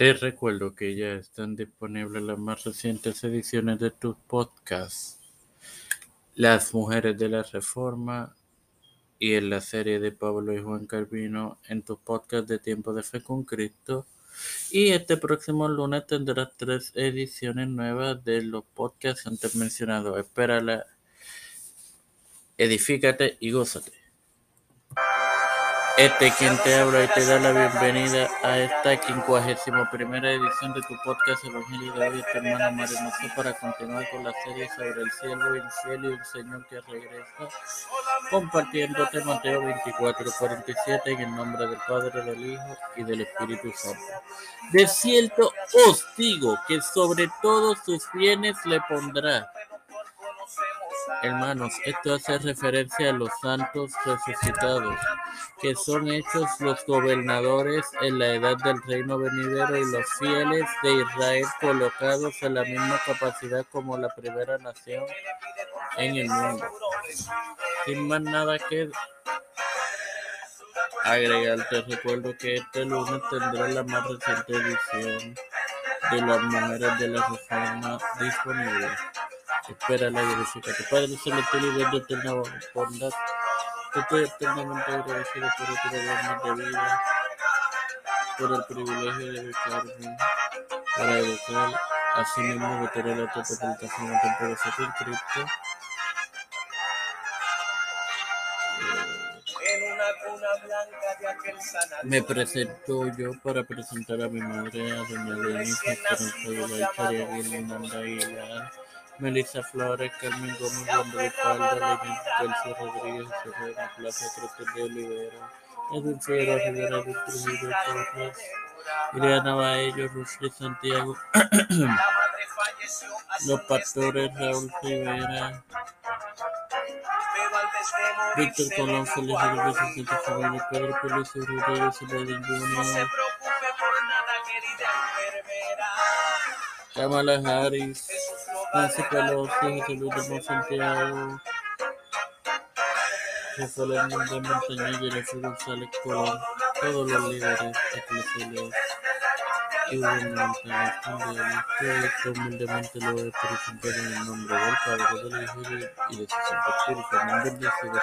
Te recuerdo que ya están disponibles las más recientes ediciones de tus podcasts, Las Mujeres de la Reforma y en la serie de Pablo y Juan Carvino en tus podcasts de Tiempo de Fe con Cristo. Y este próximo lunes tendrás tres ediciones nuevas de los podcasts antes mencionados. Espérala, edifícate y gózate. Este quien te habla y te da la bienvenida a esta quincuagésima primera edición de tu podcast Evangelio de hoy, tu hermana María para continuar con la serie sobre el cielo, el cielo y el Señor que regresa, compartiéndote Mateo 24, 47 en el nombre del Padre, del Hijo y del Espíritu Santo. De cierto os digo que sobre todos sus bienes le pondrá Hermanos, esto hace referencia a los santos resucitados, que son hechos los gobernadores en la edad del reino venidero y los fieles de Israel colocados en la misma capacidad como la primera nación en el mundo. Sin más nada que agregar, te recuerdo que este lunes tendrá la más reciente edición de las mujeres de la reforma disponible. Espera la tu Padre celestial y Dios de eterna bondad, te estoy eternamente agradecido por otro darnos de vida, por el privilegio de educarme, para educar, así mismo de tener la autopublicación a tiempo de ser Cristo. Me presento yo para presentar a mi madre, a doña Lenisa, que nos la historia de la Melissa Flores, Carmen Gómez, de Palda, Delcio Rodríguez, José de Plaza, Cruz de Olivera, Edwin Figueroa Rivera, Edwin Trujillo Torres, Ileana Baello, Rusli Santiago, Los Pastores, Raúl Rivera, Víctor Colón, Feliz Vicente Familia, Pedro Pelicio Rodríguez, Ledin Junior, Kamala Harris, Nancy Pelosi, José Luis de Santiago, José Hernández Montañez, Jennifer González Colón, todos los líderes eclesiales y gubernamentales mundiales, esto humildemente lo he presentado en el nombre del Padre, del Hijo y de su Santo Espíritu. En nombre de y de